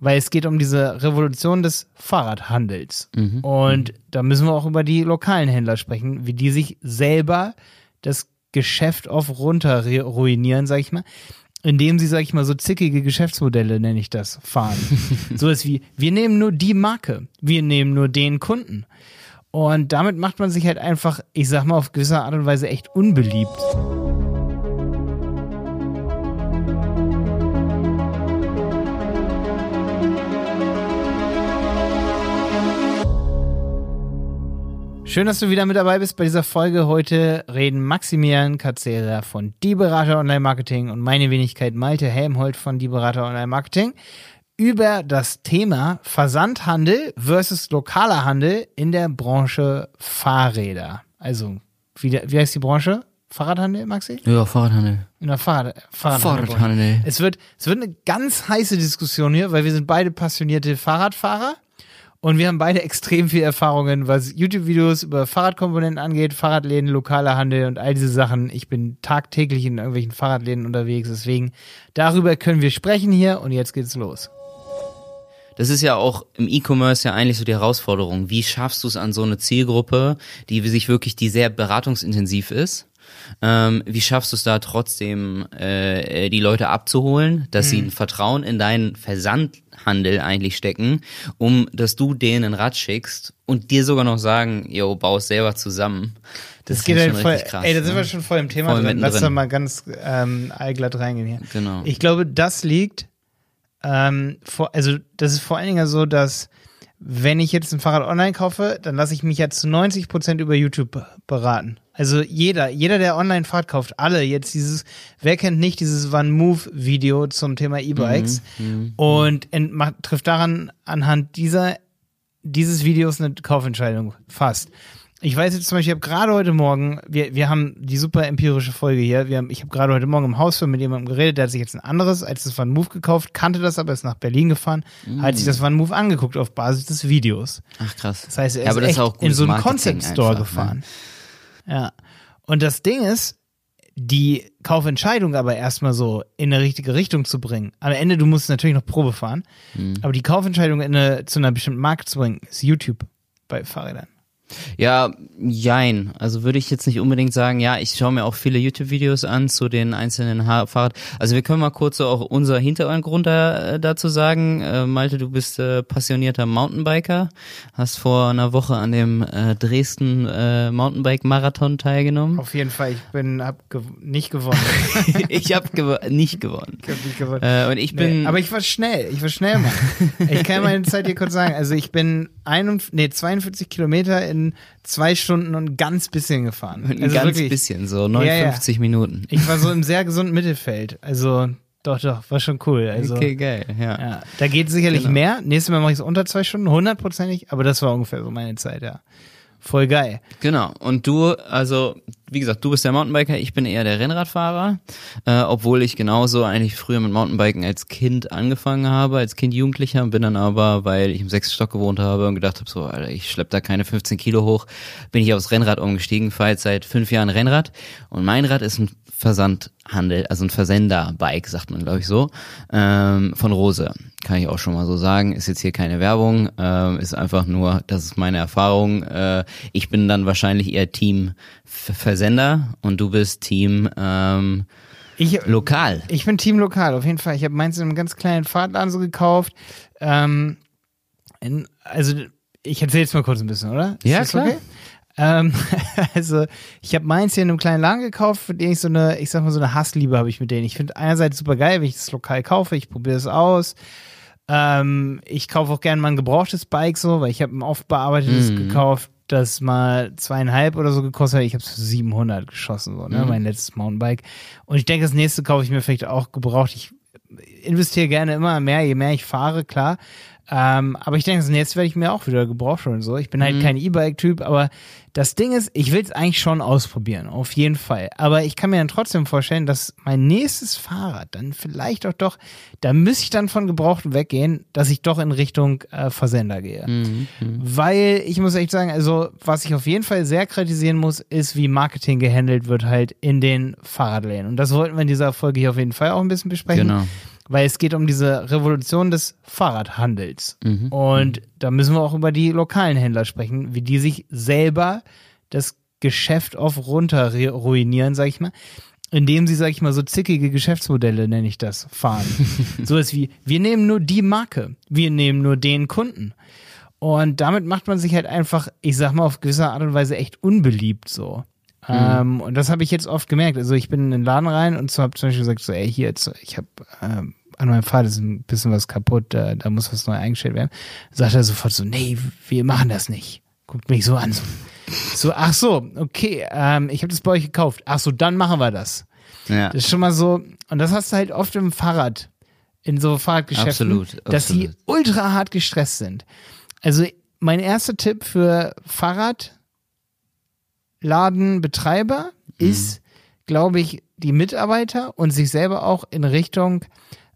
weil es geht um diese Revolution des Fahrradhandels. Und da müssen wir auch über die lokalen Händler sprechen, wie die sich selber das Geschäft auf runter re- ruinieren, sag ich mal. Indem sie, sag ich mal, so zickige Geschäftsmodelle, nenne ich das, fahren. so ist wie, wir nehmen nur die Marke, wir nehmen nur den Kunden. Und damit macht man sich halt einfach, ich sag mal, auf gewisse Art und Weise echt unbeliebt. Schön, dass du wieder mit dabei bist bei dieser Folge. Heute reden Maximilian Katzera von Die Berater Online Marketing und meine Wenigkeit Malte Helmholt von Die Berater Online Marketing über das Thema Versandhandel versus lokaler Handel in der Branche Fahrräder. Also, wie, der, wie heißt die Branche? Fahrradhandel, Maxi? Ja, Fahrradhandel. In der Fahrrad, Fahrradhandel. Fahrradhandel. Es wird, es wird eine ganz heiße Diskussion hier, weil wir sind beide passionierte Fahrradfahrer und wir haben beide extrem viel Erfahrungen, was YouTube-Videos über Fahrradkomponenten angeht, Fahrradläden, lokaler Handel und all diese Sachen. Ich bin tagtäglich in irgendwelchen Fahrradläden unterwegs, deswegen darüber können wir sprechen hier und jetzt geht's los. Das ist ja auch im E-Commerce ja eigentlich so die Herausforderung. Wie schaffst du es an so eine Zielgruppe, die sich wirklich, die sehr beratungsintensiv ist? Ähm, wie schaffst du es da trotzdem, äh, die Leute abzuholen, dass sie ein Vertrauen in deinen Versandhandel eigentlich stecken, um dass du denen ein Rad schickst und dir sogar noch sagen, yo, bau es selber zusammen. Das, ist geht ja halt schon voll, richtig krass, ey, da sind ne? wir schon voll im Thema Voll drin. Lass da mal ganz ähm, allglatt reingehen hier. Genau. Ich glaube, das liegt, ähm, vor, also das ist vor allen Dingen so, dass wenn ich jetzt ein Fahrrad online kaufe, dann lasse ich mich ja zu 90 Prozent über YouTube beraten. Also jeder, jeder, der online Fahrrad kauft, alle jetzt dieses, wer kennt nicht dieses One Move Video zum Thema E-Bikes und ent, macht, trifft daran anhand dieser, dieses Videos eine Kaufentscheidung fast. Ich weiß jetzt zum Beispiel, ich habe gerade heute Morgen, wir, wir haben die super empirische Folge hier, wir haben, ich habe gerade heute Morgen im Haus mit jemandem geredet, der hat sich jetzt ein anderes als das One Move gekauft, kannte das aber, ist nach Berlin gefahren, hat sich das One Move angeguckt auf Basis des Videos. Ach krass. Das heißt, er ja, ist, aber das ist auch in so einen Concept Store einfach, gefahren. Ja. Und das Ding ist, die Kaufentscheidung aber erstmal so in eine richtige Richtung zu bringen. Am Ende, du musst natürlich noch Probe fahren, Mhm. aber die Kaufentscheidung in eine, zu einer bestimmten Marke zu bringen, ist YouTube bei Fahrrädern. Ja, jein. Also würde ich jetzt nicht unbedingt sagen, ja, ich schaue mir auch viele YouTube-Videos an zu den einzelnen Fahrrad. Also wir können mal kurz so auch unser Hintergrund da, äh, dazu sagen. Äh, Malte, du bist äh, passionierter Mountainbiker, hast vor einer Woche an dem äh, Dresden äh, Mountainbike-Marathon teilgenommen. Auf jeden Fall, ich bin, hab gew nicht gewonnen. ich habe gew nicht gewonnen. ich hab nicht gewonnen. Äh, und ich bin, Nee, aber ich war schnell, ich war schnell, Mann. ich kann meine Zeit dir kurz sagen. Also ich bin 41, nee, 42 Kilometer in zwei Stunden und ein ganz bisschen gefahren. ein also ganz wirklich, bisschen, so ja. 59 Minuten. Ich war so im sehr gesunden Mittelfeld. Also doch, doch, war schon cool. Also okay, geil, ja. ja, da geht sicherlich Genau. mehr. Nächstes Mal mache ich es unter zwei Stunden, hundertprozentig. Aber das war ungefähr so meine Zeit, ja. Voll geil. Genau. Und du, also, wie gesagt, du bist der Mountainbiker, ich bin eher der Rennradfahrer, äh, obwohl ich genauso eigentlich früher mit Mountainbiken als Kind angefangen habe, als Kind Jugendlicher, bin dann aber, weil ich im sechsten Stock gewohnt habe und gedacht habe, so, Alter, ich schlepp da keine 15 Kilo hoch, bin ich aufs Rennrad umgestiegen, fahre jetzt seit fünf Jahren Rennrad und mein Rad ist ein Versandhandel, also ein Versender-Bike, sagt man, glaube ich so, ähm, von Rose. Kann ich auch schon mal so sagen. Ist jetzt hier keine Werbung, ähm, ist einfach nur, das ist meine Erfahrung. Äh, ich bin dann wahrscheinlich eher Team Versender und du bist Team ähm, Ich, Lokal. Ich bin Team Lokal, auf jeden Fall. Ich habe meins in einem ganz kleinen Fahrtladen so gekauft. Ähm, in, also, ich erzähle jetzt mal kurz ein bisschen, oder? Ja, das klar. Ähm, also, ich habe meins hier in einem kleinen Laden gekauft, für den ich so eine, ich sag mal, so eine Hassliebe habe ich mit denen. Ich finde einerseits super geil, wenn ich das lokal kaufe, ich probiere es aus. Ähm, ich kaufe auch gerne mal ein gebrauchtes Bike so, weil ich habe ein oft bearbeitetes Mhm. gekauft, das mal zweieinhalb oder so gekostet hat. Ich habe es für 700 geschossen, so, ne, Mhm. mein letztes Mountainbike. Und ich denke, das nächste kaufe ich mir vielleicht auch gebraucht. Ich investiere gerne immer mehr, je mehr ich fahre, klar. Ähm, aber ich denke, das nächste werde ich mir auch wieder gebraucht und so. Ich bin halt Mhm. kein E-Bike-Typ, aber das Ding ist, ich will es eigentlich schon ausprobieren, auf jeden Fall. Aber ich kann mir dann trotzdem vorstellen, dass mein nächstes Fahrrad dann vielleicht auch doch, da müsste ich dann von Gebrauchten weggehen, dass ich doch in Richtung äh, Versender gehe. Mhm. Weil ich muss echt sagen, also was ich auf jeden Fall sehr kritisieren muss, ist, wie Marketing gehandelt wird halt in den Fahrradläden. Und das wollten wir in dieser Folge hier auf jeden Fall auch ein bisschen besprechen. Genau. Weil es geht um diese Revolution des Fahrradhandels. Und da müssen wir auch über die lokalen Händler sprechen, wie die sich selber das Geschäft auf runter re- ruinieren, sag ich mal, indem sie, sag ich mal, so zickige Geschäftsmodelle, nenne ich das, fahren. so ist wie, wir nehmen nur die Marke, wir nehmen nur den Kunden. Und damit macht man sich halt einfach, ich sag mal, auf gewisse Art und Weise echt unbeliebt so. Ähm, und das habe ich jetzt oft gemerkt. Also ich bin in den Laden rein und so habe zum Beispiel gesagt, so, ey, hier jetzt, ich habe ähm, an meinem Fahrrad ist ein bisschen was kaputt, da, da muss was neu eingestellt werden. Sagt er sofort so, nee, wir machen das nicht. Guckt mich so an. So, so ach so, okay, ähm, ich habe das bei euch gekauft. Ach so, dann machen wir das. Ja. Das ist schon mal so, und das hast du halt oft im Fahrrad, in so Fahrradgeschäften, Absolut, dass die absolut. ultra hart gestresst sind. Also mein erster Tipp für Fahrradladenbetreiber ist, glaube ich, die Mitarbeiter und sich selber auch in Richtung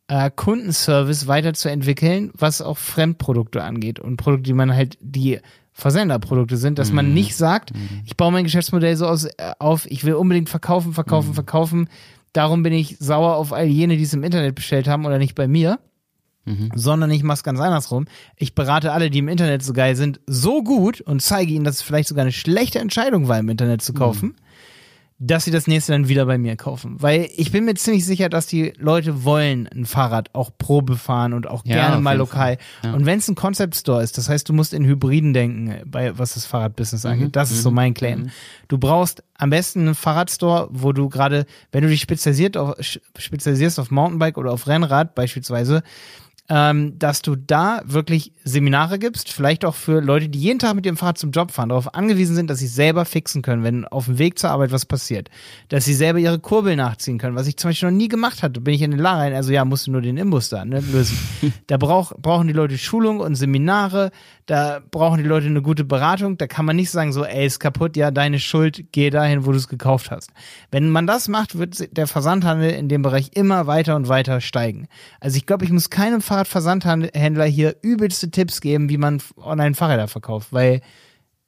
äh, Kundenservice weiterzuentwickeln, was auch Fremdprodukte angeht und Produkte, die man halt, die Versenderprodukte sind, dass man nicht sagt, ich baue mein Geschäftsmodell so aus, äh, auf, ich will unbedingt verkaufen, verkaufen, verkaufen. Darum bin ich sauer auf all jene, die es im Internet bestellt haben oder nicht bei mir sondern ich mache es ganz andersrum. Ich berate alle, die im Internet so geil sind, so gut und zeige ihnen, dass es vielleicht sogar eine schlechte Entscheidung war, im Internet zu kaufen, dass sie das nächste dann wieder bei mir kaufen. Weil ich bin mir ziemlich sicher, dass die Leute wollen ein Fahrrad auch Probe fahren und auch Ja, gerne mal lokal. Und wenn es ein Concept Store ist, das heißt, du musst in Hybriden denken, bei was das Fahrradbusiness angeht. Das ist so mein Claim. Du brauchst am besten einen Fahrradstore, wo du gerade, wenn du dich spezialisiert auf, spezialisierst auf Mountainbike oder auf Rennrad beispielsweise, ähm, dass du da wirklich Seminare gibst, vielleicht auch für Leute, die jeden Tag mit ihrem Fahrrad zum Job fahren, darauf angewiesen sind, dass sie selber fixen können, wenn auf dem Weg zur Arbeit was passiert. Dass sie selber ihre Kurbel nachziehen können, was ich zum Beispiel noch nie gemacht hatte. Bin ich in den Laden rein, also ja, musst du nur den Imbus da ne, lösen. da brauch, brauchen die Leute Schulung und Seminare, da brauchen die Leute eine gute Beratung, da kann man nicht sagen so, ey, ist kaputt, ja, deine Schuld, geh dahin, wo du es gekauft hast. Wenn man das macht, wird der Versandhandel in dem Bereich immer weiter und weiter steigen. Also ich glaube, ich muss keinem Fahrradversandhändler hier übelste Tipps geben, wie man online Fahrräder verkauft, weil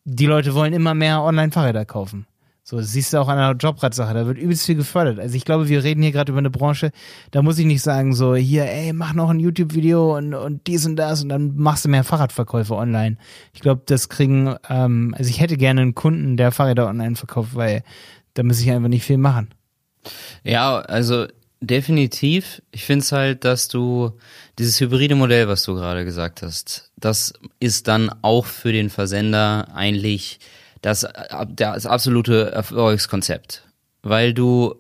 die Leute wollen immer mehr online Fahrräder kaufen. So, das siehst du auch an der Jobradsache, da wird übelst viel gefördert. Also ich glaube, wir reden hier gerade über eine Branche, da muss ich nicht sagen, so, hier, ey, mach noch ein YouTube-Video und, und dies und das und dann machst du mehr Fahrradverkäufe online. Ich glaube, das kriegen, ähm, also ich hätte gerne einen Kunden, der Fahrräder online verkauft, weil da muss ich einfach nicht viel machen. Ja, also definitiv. Ich finde es halt, dass du dieses hybride Modell, was du gerade gesagt hast, das ist dann auch für den Versender eigentlich das, das absolute Erfolgskonzept. Weil du,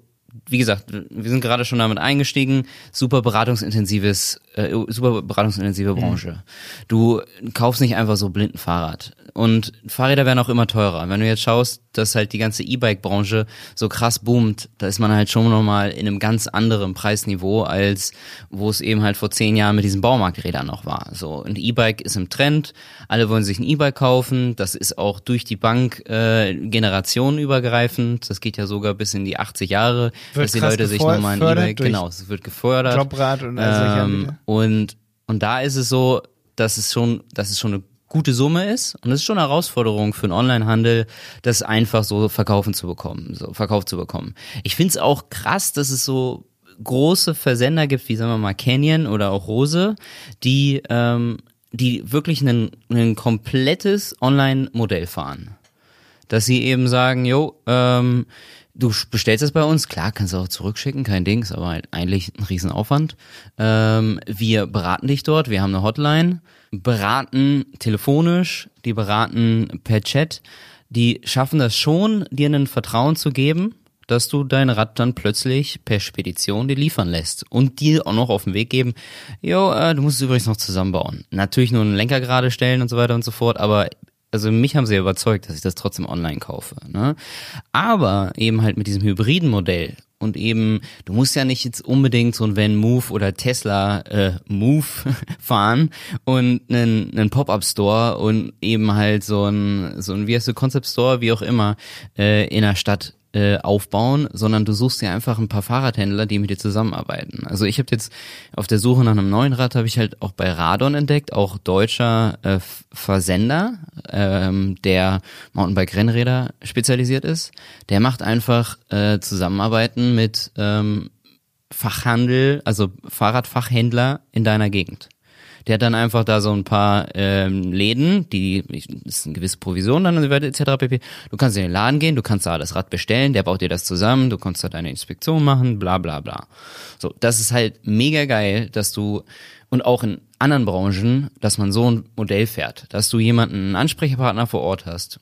wie gesagt, wir sind gerade schon damit eingestiegen, super beratungsintensives, äh, super beratungsintensive Branche. Du kaufst nicht einfach so blind ein Fahrrad. Und Fahrräder werden auch immer teurer. Wenn du jetzt schaust, dass halt die ganze E-Bike-Branche so krass boomt, da ist man halt schon nochmal in einem ganz anderen Preisniveau, als wo es eben halt vor zehn Jahren mit diesen Baumarkträdern noch war. So, ein E-Bike ist im Trend, alle wollen sich ein E-Bike kaufen, das ist auch durch die Bank äh, generationenübergreifend, das geht ja sogar bis in die 80 Jahre, Wird dass die Leute sich nochmal ein E-Bike, genau, es wird gefördert. Jobrad und all Ähm. Und, und da ist es so, dass es schon, dass es schon eine gute Summe ist und es ist schon eine Herausforderung für einen Onlinehandel, das einfach so verkaufen zu bekommen, so verkauft zu bekommen. Ich finde es auch krass, dass es so große Versender gibt, wie sagen wir mal Canyon oder auch Rose, die ähm, die wirklich ein, ein komplettes Online-Modell fahren dass sie eben sagen, jo, ähm, du bestellst es bei uns, klar, kannst du auch zurückschicken, kein Ding, ist aber halt eigentlich ein Riesenaufwand. Ähm, wir beraten dich dort, wir haben eine Hotline, beraten telefonisch, die beraten per Chat, die schaffen das schon, dir ein Vertrauen zu geben, dass du dein Rad dann plötzlich per Spedition dir liefern lässt und dir auch noch auf den Weg geben, jo, äh, du musst es übrigens noch zusammenbauen. Natürlich nur einen Lenker gerade stellen und so weiter und so fort, aber also mich haben sie ja überzeugt, dass ich das trotzdem online kaufe. Ne? Aber eben halt mit diesem hybriden Modell und eben, du musst ja nicht jetzt unbedingt so ein Van Move oder Tesla äh, Move fahren und einen, einen Pop-up-Store und eben halt so ein, so ein, wie heißt du, Concept Store, wie auch immer, äh, in der Stadt äh, aufbauen, sondern du suchst dir einfach ein paar Fahrradhändler, die mit dir zusammenarbeiten. Also ich habe jetzt auf der Suche nach einem neuen Rad habe ich halt auch bei Radon entdeckt, auch deutscher äh, Versender, ähm, der Mountainbike-Rennräder spezialisiert ist. Der macht einfach äh, Zusammenarbeiten mit ähm, Fahrradfachhandel, also Fahrradfachhändler in deiner Gegend. Der hat dann einfach da so ein paar ähm, Läden, die ist eine gewisse Provision dann und so weiter etc. pp. Du kannst in den Laden gehen, du kannst da das Rad bestellen, der baut dir das zusammen, du kannst da deine Inspektion machen, bla bla bla. So, das ist halt mega geil, dass du und auch in anderen Branchen, dass man so ein Modell fährt, dass du jemanden, einen Ansprechpartner vor Ort hast,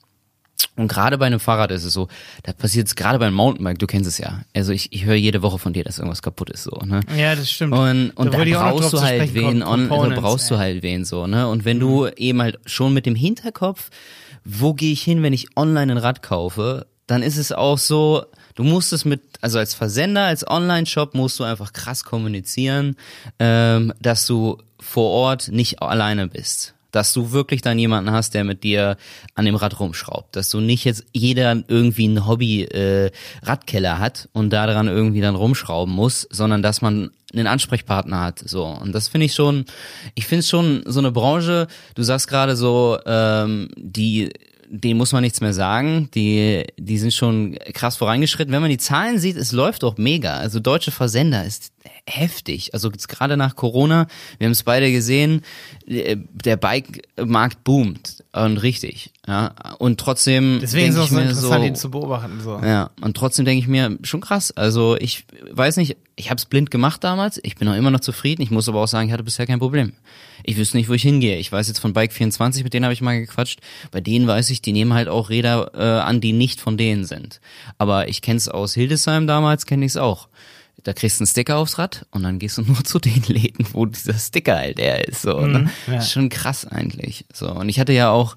und gerade bei einem Fahrrad ist es so, da passiert es gerade beim Mountainbike, du kennst es ja. Also ich, ich höre jede Woche von dir, dass irgendwas kaputt ist so, ne? Ja, das stimmt. Und, und Da da, noch brauchst du halt wen, kommen, on, Components, brauchst du ey. halt wen so, ne? Und wenn du eben halt schon mit dem Hinterkopf, wo gehe ich hin, wenn ich online ein Rad kaufe, dann ist es auch so, du musst es mit, also als Versender, als Online-Shop musst du einfach krass kommunizieren, ähm, dass du vor Ort nicht alleine bist. Dass du wirklich dann jemanden hast, der mit dir an dem Rad rumschraubt. Dass du nicht jetzt jeder irgendwie einen Hobby-Radkeller hat und daran irgendwie dann rumschrauben muss, sondern dass man einen Ansprechpartner hat. So. Und das finde ich schon, ich finde schon so eine Branche, du sagst gerade so, ähm, die denen muss man nichts mehr sagen. Die, die sind schon krass vorangeschritten. Wenn man die Zahlen sieht, es läuft doch mega. Also deutsche Versender ist heftig. Also jetzt gerade nach Corona, wir haben es beide gesehen, äh, der Bike-Markt boomt und richtig. Ja. Und trotzdem Deswegen ist es auch so interessant, so, ihn zu beobachten. So. ja, und trotzdem denke ich mir, schon krass. Also ich weiß nicht, ich habe es blind gemacht damals. Ich bin auch immer noch zufrieden. Ich muss aber auch sagen, ich hatte bisher kein Problem. Ich wüsste nicht, wo ich hingehe. Ich weiß jetzt von Bike24, mit denen habe ich mal gequatscht. Bei denen weiß ich, die nehmen halt auch Räder äh, an, die nicht von denen sind. Aber ich kenne es aus Hildesheim damals, kenne ich es auch. Da kriegst du einen Sticker aufs Rad und dann gehst du nur zu den Läden, wo dieser Sticker halt der ist. So, ne? ja. Ist schon krass eigentlich. So und ich hatte ja auch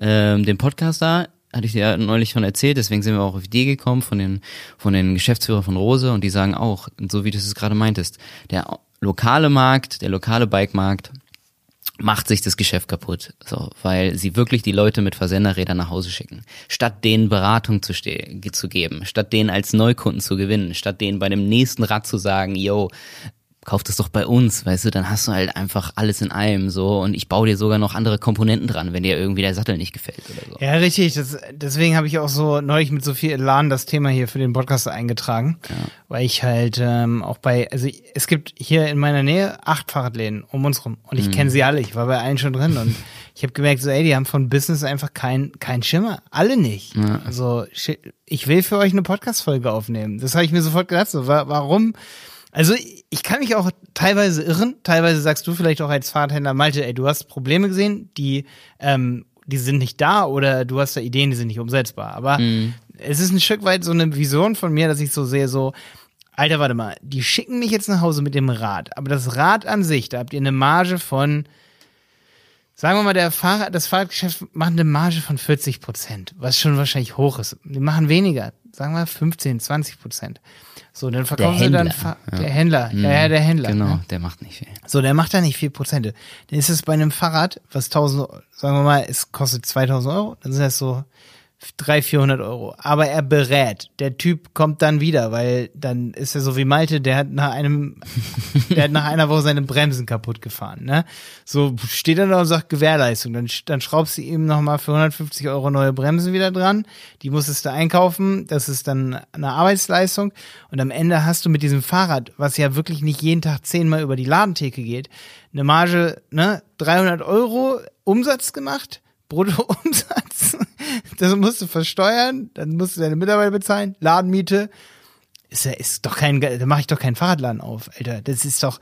ähm, den Podcast da, hatte ich dir ja neulich schon erzählt, deswegen sind wir auch auf die Idee gekommen von den von den Geschäftsführern von Rose und die sagen auch, so wie du es gerade meintest, der lokale Markt, der lokale Bikemarkt macht sich das Geschäft kaputt, so, weil sie wirklich die Leute mit Versenderrädern nach Hause schicken. Statt denen Beratung zu, zu geben, statt denen als Neukunden zu gewinnen, statt denen bei dem nächsten Rad zu sagen, yo, kauf das doch bei uns, weißt du, dann hast du halt einfach alles in einem so und ich baue dir sogar noch andere Komponenten dran, wenn dir irgendwie der Sattel nicht gefällt oder so. Ja, richtig. Das, deswegen habe ich auch so neulich mit so viel Elan das Thema hier für den Podcast eingetragen. Weil ich halt ähm, auch bei, also es gibt hier in meiner Nähe acht Fahrradläden um uns rum. Und ich kenne sie alle. Ich war bei allen schon drin und ich habe gemerkt, so, ey, die haben von Business einfach kein, kein Schimmer. Alle nicht. Also shi- ich will für euch eine Podcast-Folge aufnehmen. Das habe ich mir sofort gedacht. So, wa warum? Also ich kann mich auch teilweise irren. Teilweise sagst du vielleicht auch als Fahrradhändler, Malte, ey, du hast Probleme gesehen, die, ähm, die sind nicht da oder du hast da Ideen, die sind nicht umsetzbar. Aber es ist ein Stück weit so eine Vision von mir, dass ich so sehe, so, Alter, warte mal, die schicken mich jetzt nach Hause mit dem Rad. Aber das Rad an sich, da habt ihr eine Marge von, sagen wir mal, der Fahrrad, das Fahrradgeschäft macht eine Marge von 40 Prozent, was schon wahrscheinlich hoch ist. Die machen weniger, sagen wir 15, 20 Prozent. So, dann verkaufen sie dann Fa ja. der Händler, ja, ja, der Händler. Genau, Ne? der macht nicht viel. So, der macht da nicht viel Prozente. Dann ist es bei einem Fahrrad, was 1000, sagen wir mal, es kostet 2000 Euro, dann sind das so 300, 400 Euro. Aber er berät. Der Typ kommt dann wieder, weil dann ist er so wie Malte, der hat nach einem, der hat nach einer Woche seine Bremsen kaputt gefahren, ne? So steht er da und sagt Gewährleistung. Dann, dann schraubst du ihm nochmal für 150 Euro neue Bremsen wieder dran. Die musstest du einkaufen. Das ist dann eine Arbeitsleistung. Und am Ende hast du mit diesem Fahrrad, was ja wirklich nicht jeden Tag zehnmal über die Ladentheke geht, eine Marge, ne? 300 Euro Umsatz gemacht. Bruttoumsatz. Das musst du versteuern, dann musst du deine Mitarbeiter bezahlen, Ladenmiete. Ist ja, ist doch kein, da mache ich doch keinen Fahrradladen auf, Alter. Das ist doch,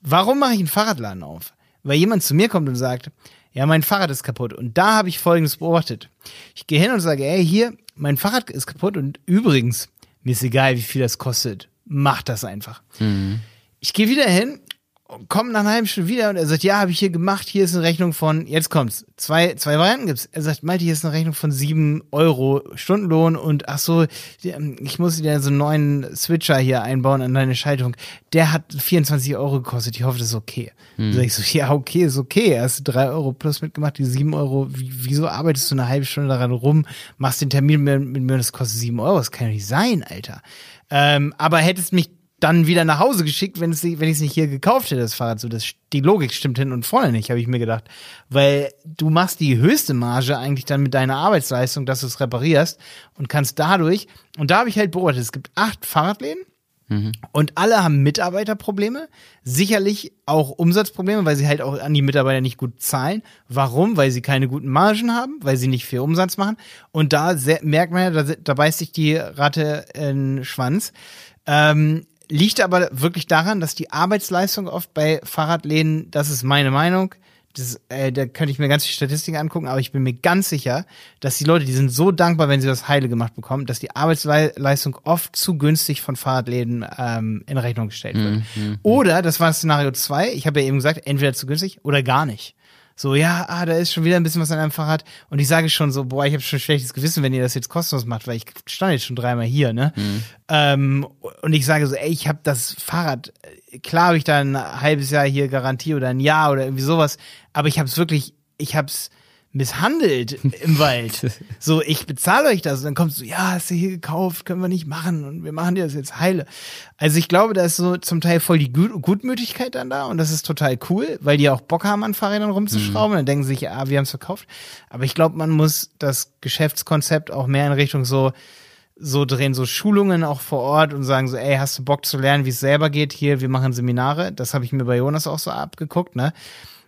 warum mache ich einen Fahrradladen auf? Weil jemand zu mir kommt und sagt, ja, mein Fahrrad ist kaputt. Und da habe ich Folgendes beobachtet. Ich gehe hin und sage, ey, hier, mein Fahrrad ist kaputt und übrigens, mir ist egal, wie viel das kostet. Mach das einfach. Ich gehe wieder hin, komme nach einer halben Stunde wieder und er sagt, ja, habe ich hier gemacht, hier ist eine Rechnung von, jetzt kommt's, zwei, zwei Varianten gibt's. Er sagt, Malte, hier ist eine Rechnung von sieben Euro Stundenlohn und ach so, ähm, ich muss dir so einen neuen Switcher hier einbauen an deine Schaltung. Der hat 24 Euro gekostet, ich hoffe, das ist okay. Hm. Sag ich so, ja, okay, ist okay, hast du drei Euro plus mitgemacht, die sieben Euro, wie, wieso arbeitest du eine halbe Stunde daran rum, machst den Termin mit, mit mir und das kostet sieben Euro, das kann doch nicht sein, Alter. Ähm, aber hättest mich dann wieder nach Hause geschickt, wenn es wenn ich es nicht hier gekauft hätte, das Fahrrad. So, das, die Logik stimmt hin und vorne nicht, habe ich mir gedacht. Weil du machst die höchste Marge eigentlich dann mit deiner Arbeitsleistung, dass du es reparierst und kannst dadurch, und da habe ich halt beobachtet, es gibt acht Fahrradläden Und alle haben Mitarbeiterprobleme, sicherlich auch Umsatzprobleme, weil sie halt auch an die Mitarbeiter nicht gut zahlen. Warum? Weil sie keine guten Margen haben, weil sie nicht viel Umsatz machen. Und da sehr, merkt man ja, da, da beißt sich die Ratte in den Schwanz. Ähm, liegt aber wirklich daran, dass die Arbeitsleistung oft bei Fahrradläden, das ist meine Meinung, das, äh, da könnte ich mir ganz die Statistiken angucken, aber ich bin mir ganz sicher, dass die Leute, die sind so dankbar, wenn sie das Heile gemacht bekommen, dass die Arbeitsleistung oft zu günstig von Fahrradläden ähm, in Rechnung gestellt wird. Oder, das war Szenario zwei. ich habe ja eben gesagt, entweder zu günstig oder gar nicht. So, ja, ah, da ist schon wieder ein bisschen was an einem Fahrrad. Und ich sage schon so, boah, ich habe schon schlechtes Gewissen, wenn ihr das jetzt kostenlos macht, weil ich stand jetzt schon dreimal hier, ne? Ähm, und ich sage so, ey, ich habe das Fahrrad, äh, klar habe ich da ein halbes Jahr hier Garantie oder ein Jahr oder irgendwie sowas, aber ich habe es wirklich, ich habe es misshandelt im Wald. So, ich bezahle euch das. Und dann kommst du, ja, hast du hier gekauft, können wir nicht machen und wir machen dir das jetzt heile. Also ich glaube, da ist so zum Teil voll die Gut Gutmütigkeit dann da und das ist total cool, weil die auch Bock haben, an Fahrrädern rumzuschrauben. Dann denken sie sich, ah, wir haben es verkauft. Aber ich glaube, man muss das Geschäftskonzept auch mehr in Richtung so so drehen, so Schulungen auch vor Ort und sagen so, ey, hast du Bock zu lernen, wie es selber geht? Hier, wir machen Seminare. Das habe ich mir bei Jonas auch so abgeguckt, ne?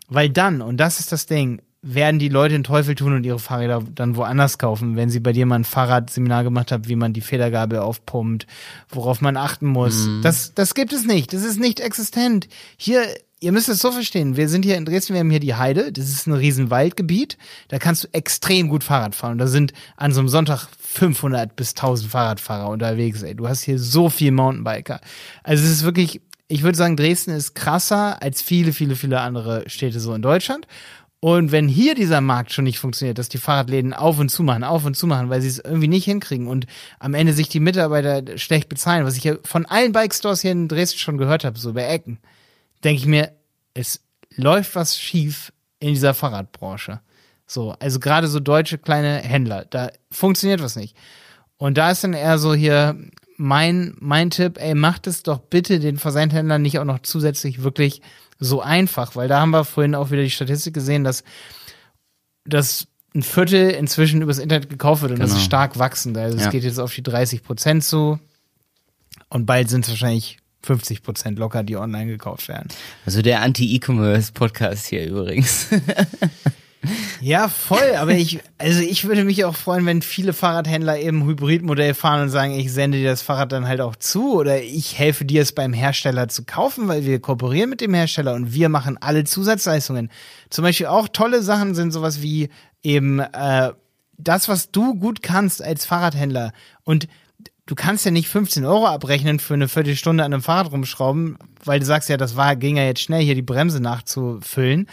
Weil dann, und das ist das Ding, werden die Leute den Teufel tun und ihre Fahrräder dann woanders kaufen, wenn sie bei dir mal ein Fahrradseminar gemacht haben, wie man die Federgabel aufpumpt, worauf man achten muss. Das, das gibt es nicht. Das ist nicht existent. Hier, ihr müsst es so verstehen. Wir sind hier in Dresden, wir haben hier die Heide. Das ist ein riesen Waldgebiet. Da kannst du extrem gut Fahrrad fahren. Und da sind an so einem Sonntag 500 bis 1000 Fahrradfahrer unterwegs. Ey, du hast hier so viel Mountainbiker. Also es ist wirklich, ich würde sagen, Dresden ist krasser als viele, viele, viele andere Städte so in Deutschland. Und wenn hier dieser Markt schon nicht funktioniert, dass die Fahrradläden auf und zu machen, auf und zu machen, weil sie es irgendwie nicht hinkriegen und am Ende sich die Mitarbeiter schlecht bezahlen, was ich ja von allen Bike-Stores hier in Dresden schon gehört habe, so bei Ecken, denke ich mir, es läuft was schief in dieser Fahrradbranche. So, also gerade so deutsche kleine Händler, da funktioniert was nicht. Und da ist dann eher so hier mein, mein Tipp, ey, macht es doch bitte den Versandhändlern nicht auch noch zusätzlich wirklich so einfach, weil da haben wir vorhin auch wieder die Statistik gesehen, dass, dass ein Viertel inzwischen übers Internet gekauft wird und das Genau. ist stark wachsend. Also es Ja. geht jetzt auf die 30 Prozent zu und bald sind es wahrscheinlich 50 Prozent locker, die online gekauft werden. Also der Anti-E-Commerce-Podcast hier übrigens. Ja, voll, aber ich, also ich würde mich auch freuen, wenn viele Fahrradhändler eben Hybridmodell fahren und sagen, ich sende dir das Fahrrad dann halt auch zu oder ich helfe dir es beim Hersteller zu kaufen, weil wir kooperieren mit dem Hersteller und wir machen alle Zusatzleistungen. Zum Beispiel auch tolle Sachen sind sowas wie eben äh, das, was du gut kannst als Fahrradhändler und du kannst ja nicht 15 Euro abrechnen für eine Viertelstunde an einem Fahrrad rumschrauben, weil du sagst ja, das war, ging ja jetzt schnell, hier die Bremse nachzufüllen,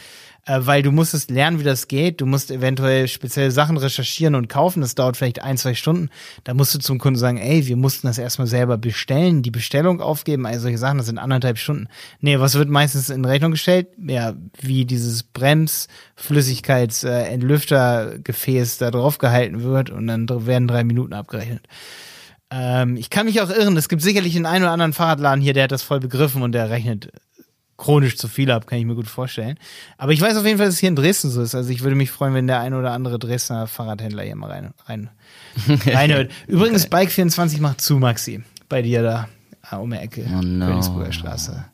äh, weil du musstest lernen, wie das geht. Du musst eventuell spezielle Sachen recherchieren und kaufen. Das dauert vielleicht ein, zwei Stunden. Da musst du zum Kunden sagen, ey, wir mussten das erstmal selber bestellen, die Bestellung aufgeben, all solche Sachen, das sind anderthalb Stunden. Nee, was wird meistens in Rechnung gestellt? Ja, wie dieses Brems, Flüssigkeits, äh, da drauf gehalten wird und dann werden drei Minuten abgerechnet. Ähm, ich kann mich auch irren. Es gibt sicherlich einen oder anderen Fahrradladen hier, der hat das voll begriffen und der rechnet chronisch zu viel ab, kann ich mir gut vorstellen. Aber ich weiß auf jeden Fall, dass es hier in Dresden so ist. Also ich würde mich freuen, wenn der ein oder andere Dresdner Fahrradhändler hier mal rein, rein, reinhört. Übrigens, Bike24 macht zu, Maxi. Bei dir da ah, um die Ecke. Oh no. Königsburger Straße.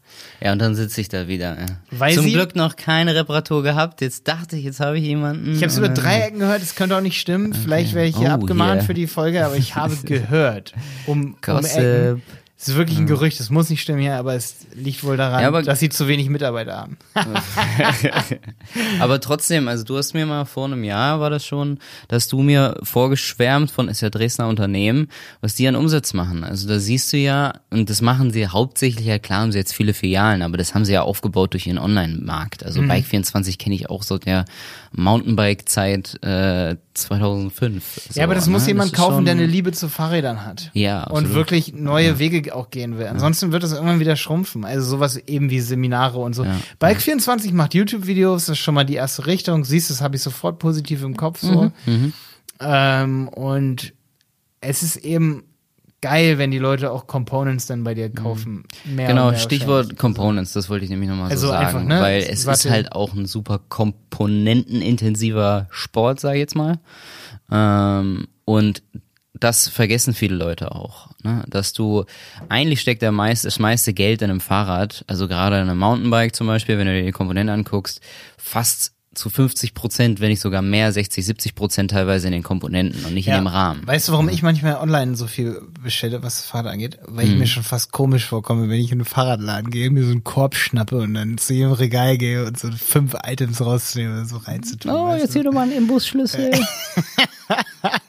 Ja, und dann sitze ich da wieder. Ja. Weil Zum Glück noch keine Reparatur gehabt. Jetzt dachte ich, jetzt habe ich jemanden. Ich habe es über drei Ecken gehört, das könnte auch nicht stimmen. Vielleicht werde ich hier Oh, abgemahnt yeah. für die Folge, aber ich habe gehört. Um, um Gossip. Ecken. Es ist wirklich ein Gerücht, es muss nicht stimmen hier, aber es liegt wohl daran, Ja, dass sie zu wenig Mitarbeiter haben. Aber trotzdem, also du hast mir mal vor einem Jahr war das schon, dass du mir vorgeschwärmt von, ist ja Dresdner Unternehmen, was die an Umsatz machen. Also da siehst du ja, und das machen sie hauptsächlich, ja klar haben sie jetzt viele Filialen, aber das haben sie ja aufgebaut durch ihren Online-Markt. Mhm. Also Bike24 kenne ich auch so der Mountainbike-Zeit äh, 2005. So, ja, aber das muss ne? jemand ist kaufen, der eine Liebe zu Fahrrädern hat. Ja, Und absolut. wirklich neue Wege auch gehen will. Ansonsten wird das irgendwann wieder schrumpfen. Also sowas eben wie Seminare und so. Ja. Bike24 macht YouTube-Videos, das ist schon mal die erste Richtung. Siehst, das habe ich sofort positiv im Kopf so. Mhm, Ähm, und es ist eben geil, wenn die Leute auch Components dann bei dir kaufen. Mehr Genau, mehr Stichwort. Components, das wollte ich nämlich nochmal Also so sagen, einfach, ne, weil es Watte. ist halt auch ein super komponentenintensiver Sport, sag ich jetzt mal. Ähm, und das vergessen viele Leute auch. Ne? Dass du, eigentlich steckt der meist, das meiste Geld in einem Fahrrad, also gerade in einem Mountainbike zum Beispiel, wenn du dir die Komponenten anguckst, fast zu 50 Prozent, wenn nicht sogar mehr, 60, 70 Prozent teilweise in den Komponenten und nicht Ja. in dem Rahmen. Weißt du, warum ich manchmal online so viel bestelle, was Fahrrad angeht? Weil Hm. ich mir schon fast komisch vorkomme, wenn ich in einen Fahrradladen gehe, mir so einen Korb schnappe und dann zu jedem Regal gehe und so fünf Items rausnehme und so reinzutun. Oh, jetzt du? hier nochmal ein Imbusschlüssel.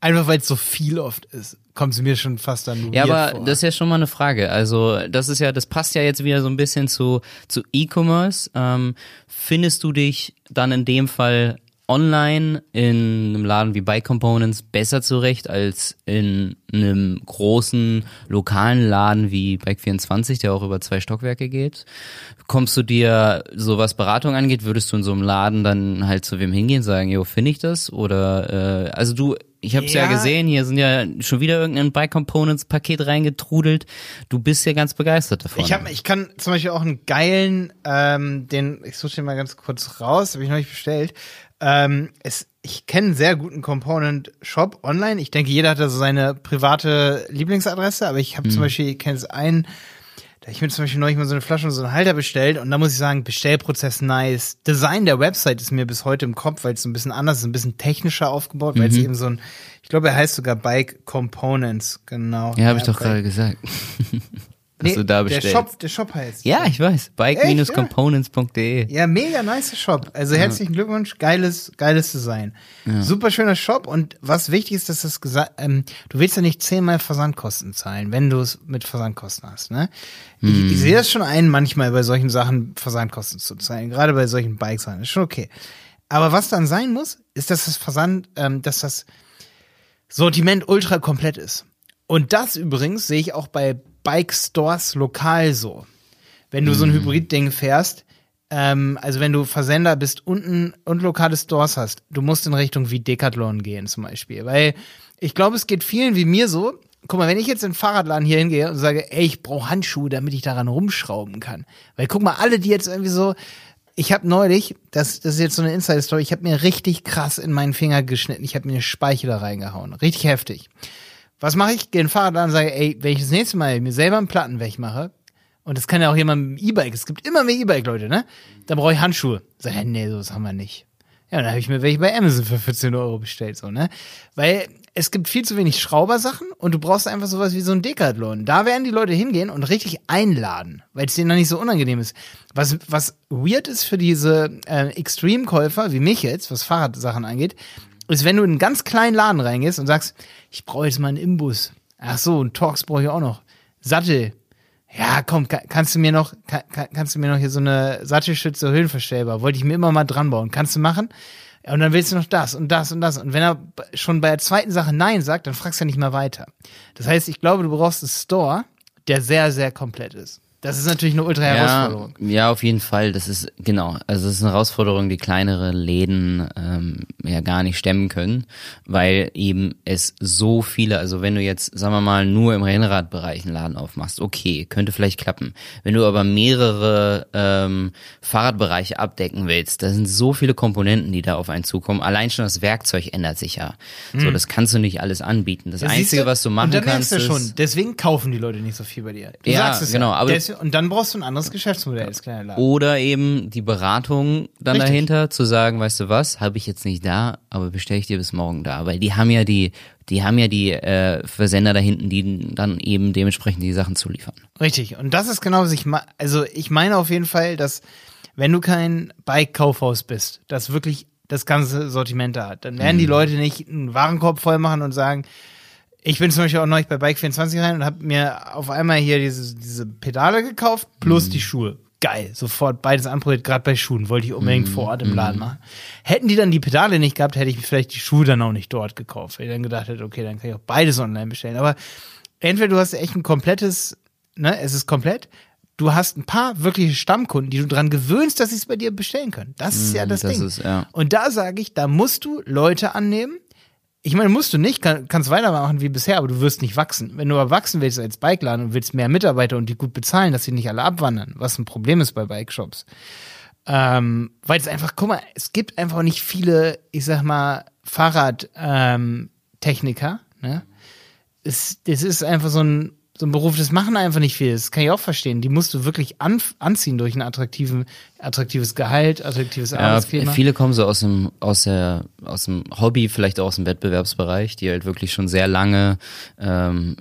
Einfach weil es so viel oft ist, kommt es mir schon fast dann Ja, aber vor. das ist ja schon mal eine Frage. Also, das ist ja, das passt ja jetzt wieder so ein bisschen zu, zu E-Commerce. Ähm, findest du dich dann in dem Fall online in einem Laden wie Bike Components besser zurecht als in einem großen lokalen Laden wie Bike24, der auch über zwei Stockwerke geht? Kommst du dir, so was Beratung angeht, würdest du in so einem Laden dann halt zu wem hingehen, sagen, jo, finde ich das? Oder, äh, also du, ich habe es ja. Ja. gesehen, hier sind ja schon wieder irgendein Bike Components Paket reingetrudelt. Du bist ja ganz begeistert davon. Ich, hab, ich kann zum Beispiel auch einen geilen, ähm, den, ich suche den mal ganz kurz raus, habe ich noch nicht bestellt. Ähm, es, ich kenne einen sehr guten Component-Shop online. Ich denke, jeder hat da so seine private Lieblingsadresse, aber ich habe zum Beispiel, ich kenne es einen, da ich mir zum Beispiel neulich mal so eine Flasche und so einen Halter bestellt und da muss ich sagen, Bestellprozess nice. Design der Website ist mir bis heute im Kopf, weil es so ein bisschen anders ist, ein bisschen technischer aufgebaut, weil es eben so ein, ich glaube, er heißt sogar Bike Components, genau. ja, habe ich doch gerade gesagt. Dass Nee, du da der bestellst. Shop, der Shop heißt. Ja, ich weiß. Bike-components.de. Ja, mega nice Shop. Also herzlichen Glückwunsch, geiles, geiles Design. Super schöner Shop und was wichtig ist, dass das gesagt, ähm, du willst ja nicht zehnmal Versandkosten zahlen, wenn du es mit Versandkosten hast, ne? Ich, ich sehe das schon ein, manchmal bei solchen Sachen Versandkosten zu zahlen, gerade bei solchen Bikes, ist schon okay. Aber was dann sein muss, ist, dass das Versand, ähm, dass das Sortiment ultra komplett ist. Und das übrigens sehe ich auch bei Bike Stores lokal so. Wenn du so ein Hybrid-Ding fährst, ähm, also wenn du Versender bist unten und lokale Stores hast, du musst in Richtung wie Decathlon gehen zum Beispiel. Weil ich glaube, es geht vielen wie mir so. Guck mal, wenn ich jetzt in den Fahrradladen hier hingehe und sage, ey, ich brauche Handschuhe, damit ich daran rumschrauben kann. Weil guck mal, alle, die jetzt irgendwie so, ich habe neulich, das, das ist jetzt so eine Insider-Story, ich habe mir richtig krass in meinen Finger geschnitten. Ich habe mir eine Speiche da reingehauen. Richtig heftig. Was mache ich? Gehe in den Fahrradladen und sage, ey, wenn ich das nächste Mal mir selber einen Platten wegmache, und das kann ja auch jemand mit dem E-Bike, es gibt immer mehr E-Bike-Leute, ne? Dann brauche ich Handschuhe. Sag nee, sowas haben wir nicht. Ja, dann habe ich mir welche bei Amazon für 14 Euro bestellt, so, ne? Weil es gibt viel zu wenig Schraubersachen und du brauchst einfach sowas wie so ein Decathlon. Da werden die Leute hingehen und richtig einladen, weil es denen dann nicht so unangenehm ist. Was, was weird ist für diese äh, Extreme-Käufer, wie mich jetzt, was Fahrradsachen angeht, ist, wenn du in einen ganz kleinen Laden reingehst und sagst, ich brauche jetzt mal einen Imbus. Ach so, einen Torx brauche ich auch noch. Sattel. Ja, komm, ka- kannst du mir noch, ka- ka- kannst du mir noch hier so eine Sattelstütze höhenverstellbar? Wollte ich mir immer mal dran bauen. Kannst du machen? Und dann willst du noch das und das und das. Und wenn er schon bei der zweiten Sache Nein sagt, dann fragst du ja nicht mehr weiter. Das heißt, ich glaube, du brauchst einen Store, der sehr, sehr komplett ist. Das ist natürlich eine ultra Herausforderung. Ja, ja, auf jeden Fall. Das ist, genau. Also, es ist eine Herausforderung, die kleinere Läden ähm, ja gar nicht stemmen können, weil eben es so viele, also wenn du jetzt, sagen wir mal, nur im Rennradbereich einen Laden aufmachst, okay, könnte vielleicht klappen. Wenn du aber mehrere ähm, Fahrradbereiche abdecken willst, da sind so viele Komponenten, die da auf einen zukommen. Allein schon das Werkzeug ändert sich ja. So, das kannst du nicht alles anbieten. Das siehst Einzige, was du machen und dann kannst, du schon, deswegen kaufen die Leute nicht so viel bei dir. Du Ja, sagst es genau, Ja. aber- Des- und dann brauchst du ein anderes Geschäftsmodell als kleiner Laden. Oder eben die Beratung dann Richtig. dahinter, zu sagen, weißt du was, habe ich jetzt nicht da, aber bestelle ich dir bis morgen da. Weil die haben ja die, die haben ja die äh, Versender da hinten, die dann eben dementsprechend die Sachen zuliefern. Richtig. Und das ist genau, was ich meine. Also ich meine auf jeden Fall, dass wenn du kein Bike-Kaufhaus bist, das wirklich das ganze Sortiment da hat, dann werden die Leute nicht einen Warenkorb voll machen und sagen, ich bin zum Beispiel auch neulich bei Bike24 rein und habe mir auf einmal hier diese, diese Pedale gekauft plus die Schuhe. Geil, sofort beides anprobiert, gerade bei Schuhen, wollte ich unbedingt vor Ort im Laden machen. Hätten die dann die Pedale nicht gehabt, hätte ich vielleicht die Schuhe dann auch nicht dort gekauft, weil ich dann gedacht hätte, okay, dann kann ich auch beides online bestellen. Aber entweder du hast echt ein komplettes, ne, es ist komplett, du hast ein paar wirkliche Stammkunden, die du dran gewöhnst, dass sie es bei dir bestellen können. Das ist ja das, das Ding. ist, ja. Und da sage ich, da musst du Leute annehmen. Ich meine, musst du nicht, kann, kannst weitermachen wie bisher, aber du wirst nicht wachsen. Wenn du aber wachsen willst als Bikeladen und willst mehr Mitarbeiter und die gut bezahlen, dass sie nicht alle abwandern, was ein Problem ist bei Bike-Shops. Ähm, weil es einfach, guck mal, es gibt einfach nicht viele, ich sag mal, Fahrradtechniker, ähm, Techniker, ne? es, das ist einfach so ein, so ein Beruf, das machen einfach nicht viel. Das kann ich auch verstehen. Die musst du wirklich an, anziehen durch ein attraktiven, attraktives Gehalt, attraktives Ja, Arbeitsklima. viele kommen so aus dem, aus der, aus dem Hobby, vielleicht auch aus dem Wettbewerbsbereich, die halt wirklich schon sehr lange, ähm,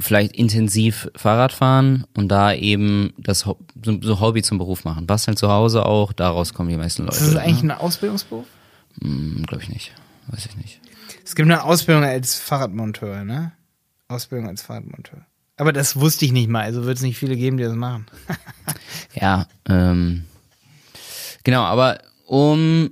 vielleicht intensiv Fahrrad fahren und da eben das Ho- so, so Hobby zum Beruf machen. Basteln zu Hause auch, daraus kommen die meisten Leute. ist das eigentlich ein Ausbildungsberuf? Hm, Glaube ich nicht. Weiß ich nicht. Es gibt eine Ausbildung als Fahrradmonteur, ne? Ausbildung als Fahrradmonteur. Aber das wusste ich nicht mal, also wird es nicht viele geben, die das machen. Ja, ähm, genau, aber um,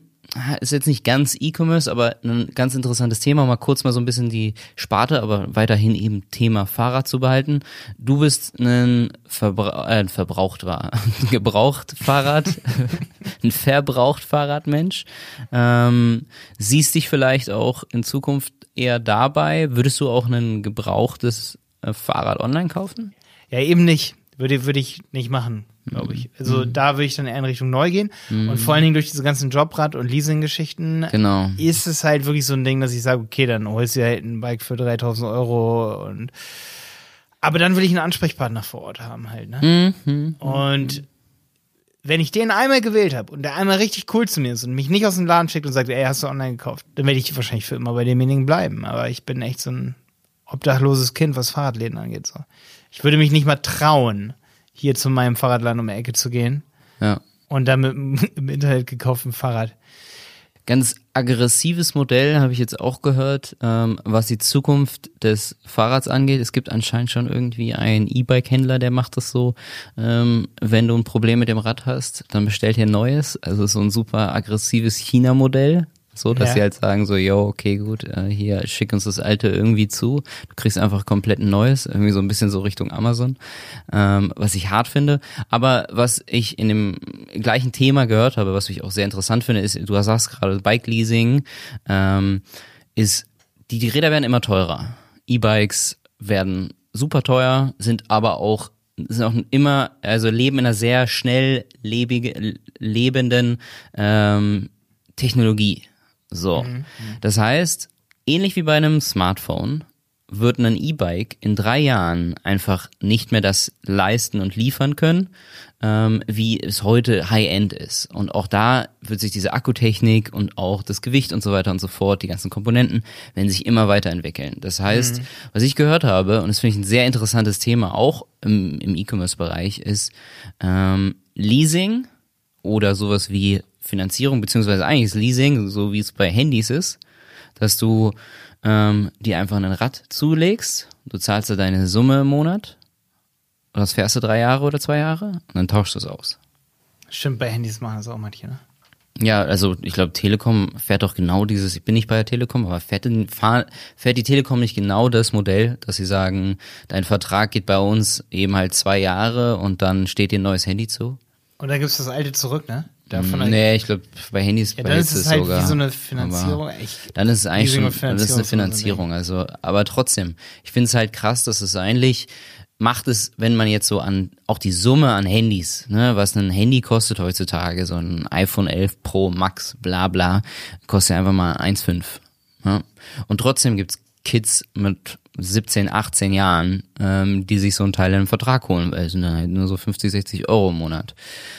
ist jetzt nicht ganz E-Commerce, aber ein ganz interessantes Thema, mal kurz mal so ein bisschen die Sparte, aber weiterhin eben Thema Fahrrad zu behalten. Du bist ein, Verbra äh, verbraucht war, gebraucht Fahrrad, ein verbraucht Fahrradmensch. Ähm, siehst dich vielleicht auch in Zukunft eher dabei? Würdest du auch ein gebrauchtes Fahrrad online kaufen? Ja, eben nicht. Würde, würde ich nicht machen, glaube ich. Also Mhm. da würde ich dann eher in Richtung neu gehen. Und vor allen Dingen durch diese ganzen Jobrad- und Leasing-Geschichten Genau. ist es halt wirklich so ein Ding, dass ich sage, okay, dann holst du halt ein Bike für 3000 Euro und aber dann will ich einen Ansprechpartner vor Ort haben halt, ne? Mhm. Und wenn ich den einmal gewählt habe und der einmal richtig cool zu mir ist und mich nicht aus dem Laden schickt und sagt, ey, hast du online gekauft, dann werde ich wahrscheinlich für immer bei demjenigen bleiben. Aber ich bin echt so ein obdachloses Kind, was Fahrradläden angeht. So. Ich würde mich nicht mal trauen, hier zu meinem Fahrradladen um die Ecke zu gehen Ja. und dann mit im Internet gekauftem Fahrrad. Ganz aggressives Modell habe ich jetzt auch gehört, ähm, was die Zukunft des Fahrrads angeht. Es gibt anscheinend schon irgendwie einen E-Bike-Händler, der macht das so. Ähm, wenn du ein Problem mit dem Rad hast, dann bestellt ihr ein neues. Also so ein super aggressives China-Modell. So, dass Ja. sie halt sagen so, yo, okay, gut, äh, hier, schick uns das alte irgendwie zu. Du kriegst einfach komplett ein neues, irgendwie so ein bisschen so Richtung Amazon, ähm, was ich hart finde. Aber was ich in dem gleichen Thema gehört habe, was ich auch sehr interessant finde, ist, du sagst gerade Bike Leasing, ähm, ist, die, die Räder werden immer teurer. E-Bikes werden super teuer, sind aber auch sind auch immer, also leben in einer sehr schnell lebige, lebenden ähm, Technologie. So. Das heißt, ähnlich wie bei einem Smartphone wird ein E-Bike in drei Jahren einfach nicht mehr das leisten und liefern können, ähm, wie es heute High-End ist. Und auch da wird sich diese Akkutechnik und auch das Gewicht und so weiter und so fort, die ganzen Komponenten, werden sich immer weiterentwickeln. Das heißt, was ich gehört habe, und das finde ich ein sehr interessantes Thema, auch im, im E-Commerce-Bereich, ist ähm, Leasing oder sowas wie Finanzierung, beziehungsweise eigentlich ist Leasing, so wie es bei Handys ist, dass du ähm, dir einfach ein Rad zulegst, du zahlst da deine Summe im Monat, und das fährst du drei Jahre oder zwei Jahre und dann tauschst du es aus. Stimmt, bei Handys machen das auch manche, ne? Ja, also ich glaube, Telekom fährt doch genau dieses, ich bin nicht bei der Telekom, aber fährt, den, fahr, fährt die Telekom nicht genau das Modell, dass sie sagen, dein Vertrag geht bei uns eben halt zwei Jahre und dann steht dir ein neues Handy zu? Und da gibt's das alte zurück, ne? Davon nee, ich glaube, bei Handys ja, bei dann ist es halt sogar. wie so eine aber- Finanzierung. Ich, Dann ist es eigentlich schon, dann ist es eine Finanzierung. Also, aber trotzdem, ich finde es halt krass, dass es eigentlich macht es, wenn man jetzt so an auch die Summe an Handys, ne, was ein Handy kostet heutzutage, so ein iPhone 11 Pro Max, bla bla, kostet ja einfach mal 1,5. Ja? Und trotzdem gibt's Kids mit 17, 18 Jahren, ähm, die sich so einen Teil in den Vertrag holen, weil es sind dann halt nur so 50, 60 Euro im Monat.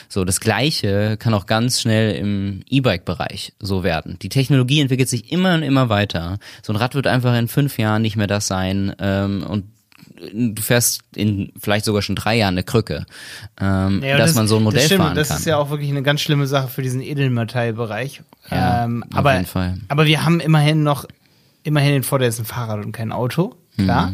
So, das Gleiche kann auch ganz schnell im E-Bike-Bereich so werden. Die Technologie entwickelt sich immer und immer weiter. So ein Rad wird einfach in fünf Jahren nicht mehr das sein ähm, und du fährst in vielleicht sogar schon drei Jahren eine Krücke, ähm, Ja, dass das- man so ein Modell das stimmt, fahren das kann. ist ja auch wirklich eine ganz schlimme Sache für diesen Edelmetallbereich. Ja, ähm, auf aber, jeden Fall. aber wir haben immerhin noch, immerhin den Vorteil, es ist ein Fahrrad und kein Auto, klar.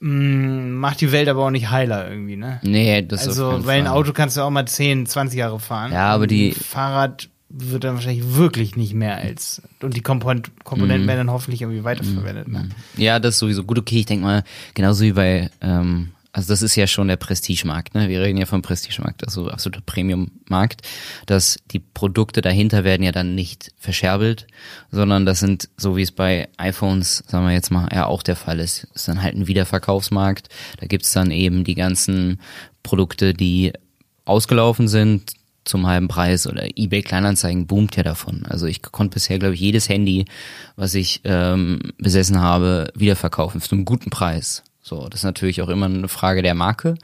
Mm, macht die Welt aber auch nicht heiler irgendwie, ne? nee, das auf Also, weil ein. Auto kannst du auch mal 10, 20 Jahre fahren. Ja, aber die- Fahrrad wird dann wahrscheinlich wirklich nicht mehr als, und die Kompon Komponenten Mhm. werden dann hoffentlich irgendwie weiterverwendet, ne? Ja, das sowieso. Gut, okay, ich denke mal, genauso wie bei, ähm, also das ist ja schon der Prestigemarkt, ne? Wir reden ja vom Prestigemarkt, also absoluter Premium-Markt, dass die Produkte dahinter werden ja dann nicht verscherbelt, sondern das sind, so wie es bei iPhones, sagen wir jetzt mal, ja auch der Fall ist, ist dann halt ein Wiederverkaufsmarkt. Da gibt's dann eben die ganzen Produkte, die ausgelaufen sind, zum halben Preis oder eBay Kleinanzeigen boomt ja davon. Also ich konnte bisher, glaube ich, jedes Handy, was ich ähm, besessen habe, wiederverkaufen zu einem guten Preis. So, das ist natürlich auch immer eine Frage der Marke.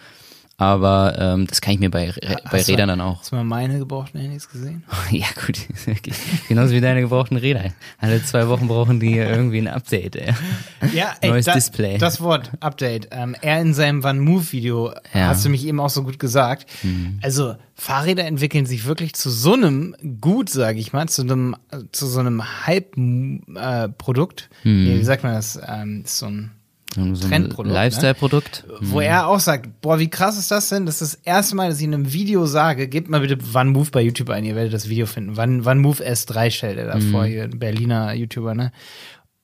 Aber ähm, das kann ich mir bei, Re bei Hast du- Rädern dann auch. Hast du mal meine gebrauchten Handys gesehen? Ja, gut. Genauso wie deine gebrauchten Räder. Alle zwei Wochen brauchen die irgendwie ein Update, ey. Ja, Neues da, Display. Das Wort, Update. Ähm, er in seinem One Move Video, Ja. Mhm. hast du mich eben auch so gut gesagt. Also Fahrräder entwickeln sich wirklich zu so einem Gut, sage ich mal, zu einem, zu so einem Hype-Produkt. Äh. Mhm. Wie sagt man das? Ähm, ist so ein So ein Trendprodukt, ne? Lifestyle-Produkt. wo er auch sagt, boah, wie krass ist das denn? Das ist das erste Mal, dass ich in einem Video sage, gebt mal bitte One Move bei YouTube ein, ihr werdet das Video finden. One, One Move S3 stellt er da vor, hier ein Berliner YouTuber, ne?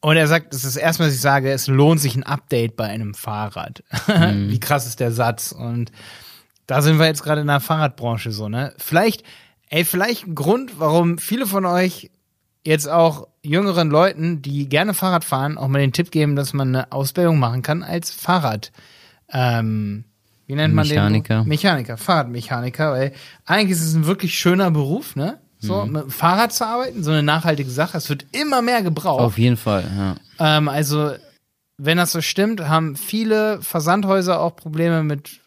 Und er sagt, das ist das erste Mal, dass ich sage, es lohnt sich ein Update bei einem Fahrrad. wie krass ist der Satz? Und da sind wir jetzt gerade in der Fahrradbranche so, ne? Vielleicht, ey, vielleicht ein Grund, warum viele von euch jetzt auch jüngeren Leuten, die gerne Fahrrad fahren, auch mal den Tipp geben, dass man eine Ausbildung machen kann als Fahrrad. Ähm, wie nennt man Mechaniker. den? Mechaniker, Fahrradmechaniker, weil eigentlich ist es ein wirklich schöner Beruf, ne? So, Mhm. mit dem Fahrrad zu arbeiten, so eine nachhaltige Sache. Es wird immer mehr gebraucht. Auf jeden Fall, ja. Ähm, also, wenn das so stimmt, haben viele Versandhäuser auch Probleme mit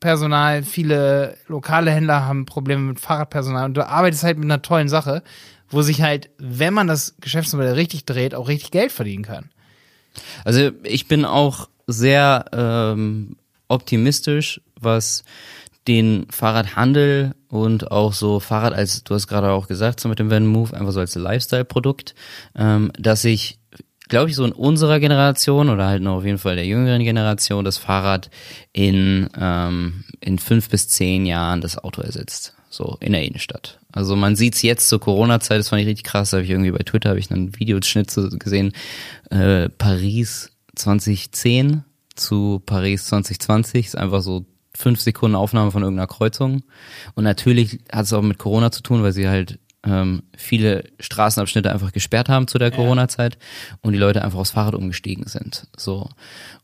Personal, viele lokale Händler haben Probleme mit Fahrradpersonal und du arbeitest halt mit einer tollen Sache, wo sich halt, wenn man das Geschäftsmodell richtig dreht, auch richtig Geld verdienen kann. Also ich bin auch sehr ähm, optimistisch, was den Fahrradhandel und auch so Fahrrad als, du hast gerade auch gesagt, so mit dem Van Move, einfach so als Lifestyle-Produkt, ähm, dass ich, glaube ich, so in unserer Generation oder halt noch auf jeden Fall der jüngeren Generation das Fahrrad in, ähm, in fünf bis zehn Jahren das Auto ersetzt. So in der Innenstadt. Also man sieht's jetzt zur Corona-Zeit, das fand ich richtig krass, habe ich irgendwie bei Twitter habe ich einen Videoschnitt gesehen, äh, Paris 2010 zu Paris 2020 ist einfach so fünf Sekunden Aufnahme von irgendeiner Kreuzung. Und natürlich hat es auch mit Corona zu tun, weil sie halt ähm, viele Straßenabschnitte einfach gesperrt haben zu der Corona-Zeit und die Leute einfach aufs Fahrrad umgestiegen sind. So.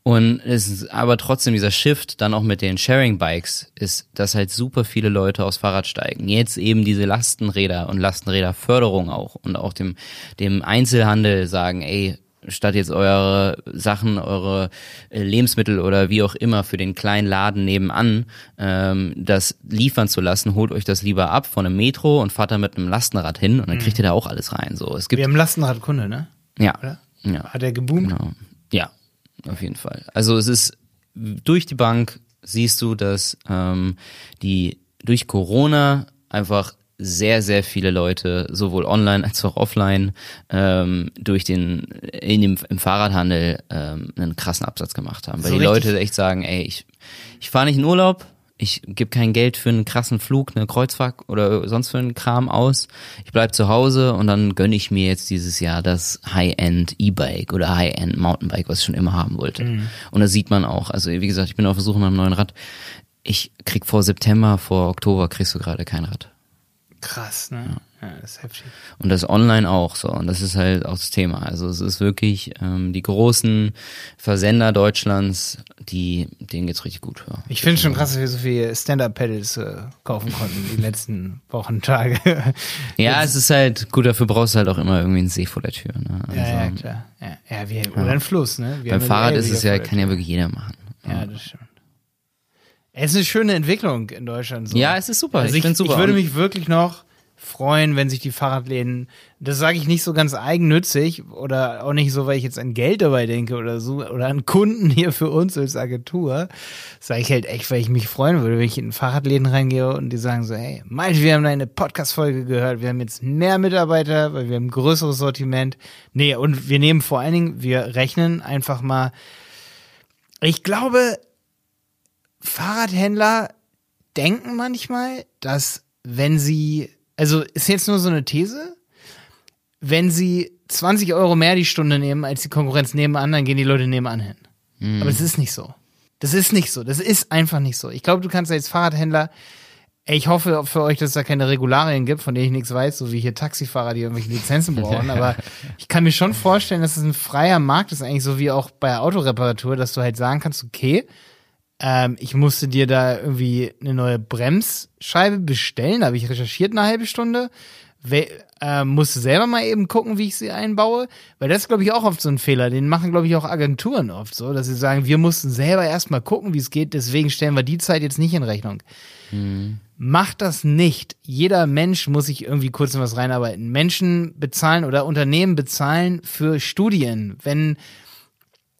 Und es ist aber trotzdem dieser Shift dann auch mit den Sharing-Bikes ist, dass halt super viele Leute aufs Fahrrad steigen. Jetzt eben diese Lastenräder und Lastenräderförderung auch und auch dem, dem Einzelhandel sagen, ey, statt jetzt eure Sachen, eure äh, Lebensmittel oder wie auch immer für den kleinen Laden nebenan ähm, das liefern zu lassen, holt euch das lieber ab von einem Metro und fahrt da mit einem Lastenrad hin und dann kriegt ihr da auch alles rein. So, es gibt Wir haben Lastenradkunde, ne? ja, Oder? ja, Hat er geboomt? genau. ja, auf jeden Fall. Also es ist durch die Bank siehst du, dass ähm, die durch Corona einfach sehr, sehr viele Leute, sowohl online als auch offline, ähm, durch den in dem, im Fahrradhandel ähm, einen krassen Absatz gemacht haben. Weil So die richtig- Leute echt sagen, ey, ich, ich fahre nicht in Urlaub, ich gebe kein Geld für einen krassen Flug, eine Kreuzfahrt oder sonst für einen Kram aus. Ich bleib zu Hause und dann gönne ich mir jetzt dieses Jahr das High-End E-Bike oder High-End Mountainbike, was ich schon immer haben wollte. Mhm. Und das sieht man auch. Also wie gesagt, ich bin auf der Suche nach einem neuen Rad. Ich krieg vor September, vor Oktober kriegst du gerade kein Rad. Krass, ne? Ja. das ist heftig. Und das online auch so. Und das ist halt auch das Thema. Also es ist wirklich ähm, die großen Versender Deutschlands, die denen geht's richtig gut. Ja. Ich finde schon krass, dass wir so viele Stand-Up-Pedals äh, kaufen konnten die letzten Wochen, Tage. Ja, es ist halt gut, dafür brauchst du halt auch immer irgendwie einen See vor der Tür. Ne? Also, ja, ja, klar. Ja, ja, wir, oder ein Fluss, ne? Wir beim Fahrrad ist es ja, kann ja wirklich jeder machen. Ja, das stimmt. Es ist eine schöne Entwicklung in Deutschland. So. Ja, es ist super. Also Ich ich, super. ich würde mich wirklich noch freuen, wenn sich die Fahrradläden, das sage ich nicht so ganz eigennützig oder auch nicht so, weil ich jetzt an Geld dabei denke oder so oder an Kunden hier für uns als Agentur, sage ich halt echt, weil ich mich freuen würde, wenn ich in Fahrradläden reingehe und die sagen so, hey, Malte, wir haben deine Podcast-Folge gehört, wir haben jetzt mehr Mitarbeiter, weil wir haben ein größeres Sortiment. Nee, und wir nehmen vor allen Dingen, wir rechnen einfach mal, ich glaube, Fahrradhändler denken manchmal, dass wenn sie, also ist jetzt nur so eine These, wenn sie 20 Euro mehr die Stunde nehmen als die Konkurrenz nebenan, dann gehen die Leute nebenan hin. Aber das ist nicht so. Das ist nicht so. Das ist einfach nicht so. Ich glaube, du kannst als Fahrradhändler, ich hoffe für euch, dass es da keine Regularien gibt, von denen ich nichts weiß, so wie hier Taxifahrer, die irgendwelche Lizenzen brauchen. Aber ich kann mir schon vorstellen, dass es ein freier Markt ist, eigentlich so wie auch bei Autoreparatur, dass du halt sagen kannst, okay, ähm, ich musste dir da irgendwie eine neue Bremsscheibe bestellen. Da habe ich recherchiert eine halbe Stunde. We äh, musste selber mal eben gucken, wie ich sie einbaue. Weil das ist, glaube ich, auch oft so ein Fehler. Den machen, glaube ich, auch Agenturen oft so, dass sie sagen, wir mussten selber erstmal gucken, wie es geht, deswegen stellen wir die Zeit jetzt nicht in Rechnung. Mhm. Macht das nicht. Jeder Mensch muss sich irgendwie kurz in was reinarbeiten. Menschen bezahlen oder Unternehmen bezahlen für Studien. Wenn,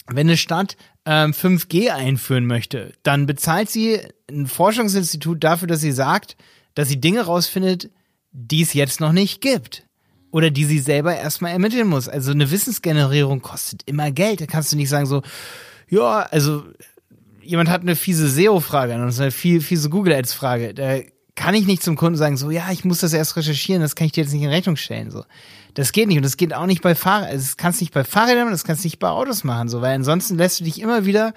wenn eine Stadt ähm, 5G einführen möchte, dann bezahlt sie ein Forschungsinstitut dafür, dass sie sagt, dass sie Dinge rausfindet, die es jetzt noch nicht gibt. Oder die sie selber erstmal ermitteln muss. Also eine Wissensgenerierung kostet immer Geld. Da kannst du nicht sagen so, ja, also jemand hat eine fiese SEO-Frage und eine viel, fiese Google Ads-Frage. Da kann ich nicht zum Kunden sagen, so, ja, ich muss das erst recherchieren, das kann ich dir jetzt nicht in Rechnung stellen, so. Das geht nicht und das geht auch nicht bei Fahrrädern. Das kannst du nicht bei Fahrrädern, das kannst nicht bei Autos machen, so, weil ansonsten lässt du dich immer wieder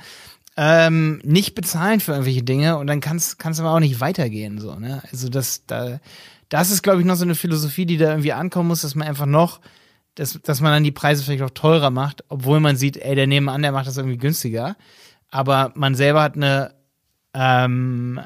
ähm, nicht bezahlen für irgendwelche Dinge und dann kannst kannst du aber auch nicht weitergehen, so, ne? Also das da das ist glaube ich noch so eine Philosophie, die da irgendwie ankommen muss, dass man einfach noch dass, dass man dann die Preise vielleicht auch teurer macht, obwohl man sieht, ey, der nebenan, der macht das irgendwie günstiger. Aber man selber hat eine ähm,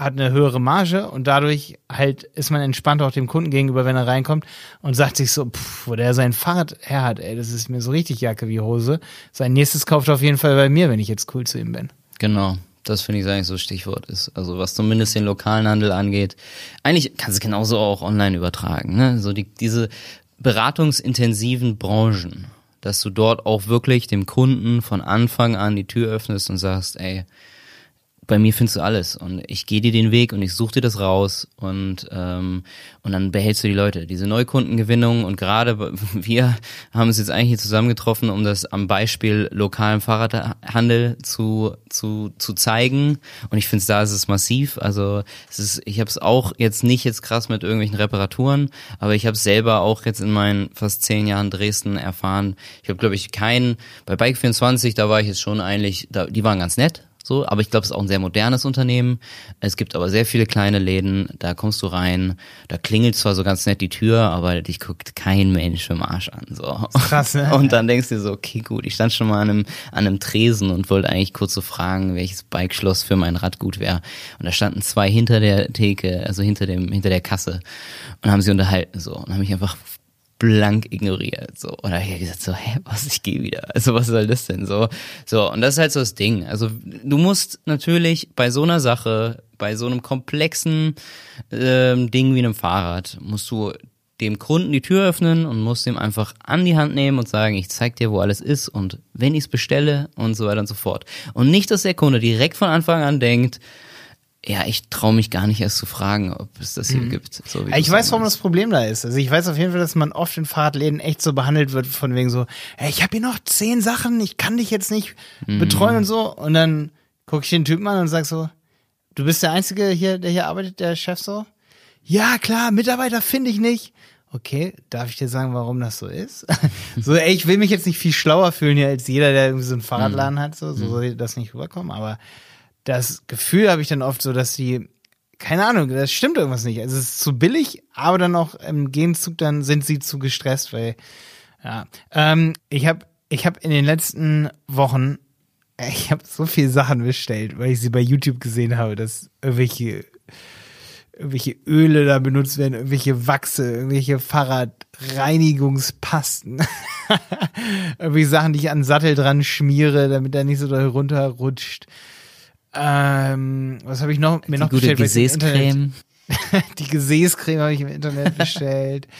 hat eine höhere Marge und dadurch halt ist man entspannt auch dem Kunden gegenüber, wenn er reinkommt und sagt sich so, pff, wo der sein Fahrrad her hat, ey, das ist mir so richtig Jacke wie Hose. Sein nächstes kauft er auf jeden Fall bei mir, wenn ich jetzt cool zu ihm bin. Genau. Das finde ich eigentlich so Stichwort ist. Also was zumindest den lokalen Handel angeht. Eigentlich kannst du genauso auch online übertragen. Ne? So die, diese beratungsintensiven Branchen, dass du dort auch wirklich dem Kunden von Anfang an die Tür öffnest und sagst, ey, bei mir findest du alles und ich gehe dir den Weg und ich suche dir das raus und ähm, und dann behältst du die Leute. Diese Neukundengewinnung und gerade wir haben uns jetzt eigentlich hier zusammengetroffen, um das am Beispiel lokalen Fahrradhandel zu zu zu zeigen und ich finde da ist es massiv. Also es ist, ich habe es auch jetzt nicht jetzt krass mit irgendwelchen Reparaturen, aber ich habe selber auch jetzt in meinen fast zehn Jahren Dresden erfahren. Ich habe glaube ich keinen bei Bike 24, da war ich jetzt schon eigentlich, da, die waren ganz nett so, aber ich glaube, es ist auch ein sehr modernes Unternehmen. Es gibt aber sehr viele kleine Läden, da kommst du rein, da klingelt zwar so ganz nett die Tür, aber dich guckt kein Mensch im Arsch an. So. Krass, ne? Und dann denkst du dir so, okay, gut, ich stand schon mal an einem, an einem Tresen und wollte eigentlich kurz so fragen, welches Bikeschloss für mein Rad gut wäre. Und da standen zwei hinter der Theke, also hinter dem, hinter der Kasse und haben sie unterhalten so und haben mich einfach blank ignoriert. So. Und da habe ich gesagt, so, hä, was, ich gehe wieder. Also was soll das denn? So, so, und das ist halt so das Ding. Also du musst natürlich bei so einer Sache, bei so einem komplexen ähm, Ding wie einem Fahrrad, musst du dem Kunden die Tür öffnen und musst ihm einfach an die Hand nehmen und sagen, ich zeig dir, wo alles ist und wenn ich es bestelle und so weiter und so fort. Und nicht, dass der Kunde direkt von Anfang an denkt, ja, ich traue mich gar nicht erst zu fragen, ob es das hier mhm. gibt. So ich weiß, warum das Problem da ist. Also ich weiß auf jeden Fall, dass man oft in Fahrradläden echt so behandelt wird, von wegen so, hey, ich habe hier noch zehn Sachen, ich kann dich jetzt nicht mhm. betreuen und so. Und dann gucke ich den Typen an und sag so, du bist der Einzige hier, der hier arbeitet, der Chef so? Ja, klar, Mitarbeiter finde ich nicht. Okay, darf ich dir sagen, warum das so ist? so, ey, ich will mich jetzt nicht viel schlauer fühlen hier als jeder, der irgendwie so einen Fahrradladen mhm. hat, so, so mhm. soll das nicht rüberkommen, aber das Gefühl habe ich dann oft so, dass die, keine Ahnung, das stimmt irgendwas nicht. Also es ist zu billig, aber dann auch im Gegenzug dann sind sie zu gestresst, weil, ja. Ähm, ich habe ich hab in den letzten Wochen, ich habe so viele Sachen bestellt, weil ich sie bei YouTube gesehen habe, dass irgendwelche irgendwelche Öle da benutzt werden, irgendwelche Wachse, irgendwelche Fahrradreinigungspasten. Irgendwie Sachen, die ich an den Sattel dran schmiere, damit er nicht so da runterrutscht. Ähm, was habe ich noch mir die noch gute bestellt? Gesäßcreme. die Gesäßcreme habe ich im Internet bestellt.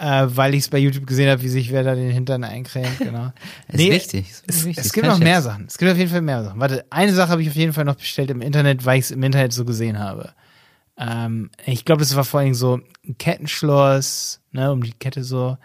äh, weil ich es bei YouTube gesehen habe, wie sich wer da den Hintern eincremt, genau. ist nee, wichtig. Es, wichtig. es gibt noch mehr Sachen. Es gibt auf jeden Fall mehr Sachen. Warte, eine Sache habe ich auf jeden Fall noch bestellt im Internet, weil ich es im Internet so gesehen habe. Ähm, ich glaube, es war vor allem so ein Kettenschloss, ne, um die Kette so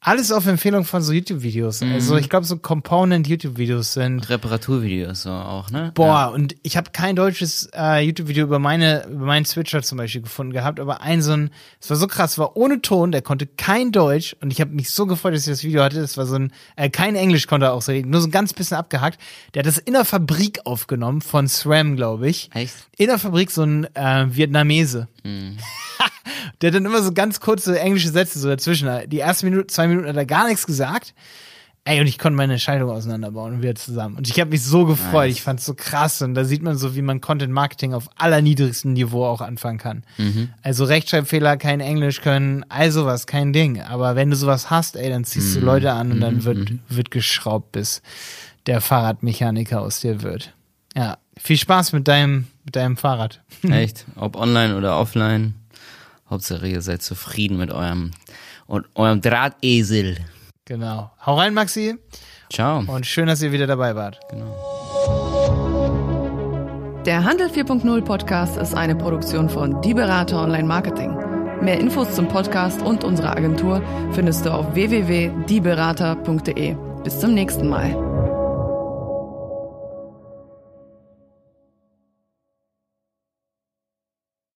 alles auf Empfehlung von so YouTube-Videos. Mhm. Also ich glaube, so Component-YouTube-Videos sind. Reparaturvideos so auch, ne? Boah, ja. und ich habe kein deutsches äh, YouTube-Video über meine, über meinen Switcher zum Beispiel gefunden gehabt, aber ein so ein, es war so krass, war ohne Ton, der konnte kein Deutsch und ich habe mich so gefreut, dass ich das Video hatte. Das war so ein, äh, kein Englisch konnte er auch so reden, nur so ein ganz bisschen abgehackt. Der hat das in der Fabrik aufgenommen von SRAM, glaube ich. Echt? In der Fabrik so ein äh, Vietnamese. Mhm. der hat dann immer so ganz kurze englische Sätze so dazwischen. Die ersten Minute, zwei Minuten hat er gar nichts gesagt. Ey, und ich konnte meine Schaltung auseinanderbauen und wieder zusammen. Und ich habe mich so gefreut. Nice. Ich fand's so krass. Und da sieht man so, wie man Content Marketing auf allerniedrigstem Niveau auch anfangen kann. Mhm. Also Rechtschreibfehler, kein Englisch können, all sowas, kein Ding. Aber wenn du sowas hast, ey, dann ziehst Mhm. du Leute an und dann wird, wird geschraubt, bis der Fahrradmechaniker aus dir wird. Ja, viel Spaß mit deinem, mit deinem Fahrrad. Echt? Ob online oder offline. Hauptsache ihr seid zufrieden mit eurem und eurem Drahtesel. Genau. Hau rein, Maxi. Ciao. Und schön, dass ihr wieder dabei wart. Der Handel 4.0 Podcast ist eine Produktion von Die Berater Online Marketing. Mehr Infos zum Podcast und unserer Agentur findest du auf www.dieberater.de. Bis zum nächsten Mal.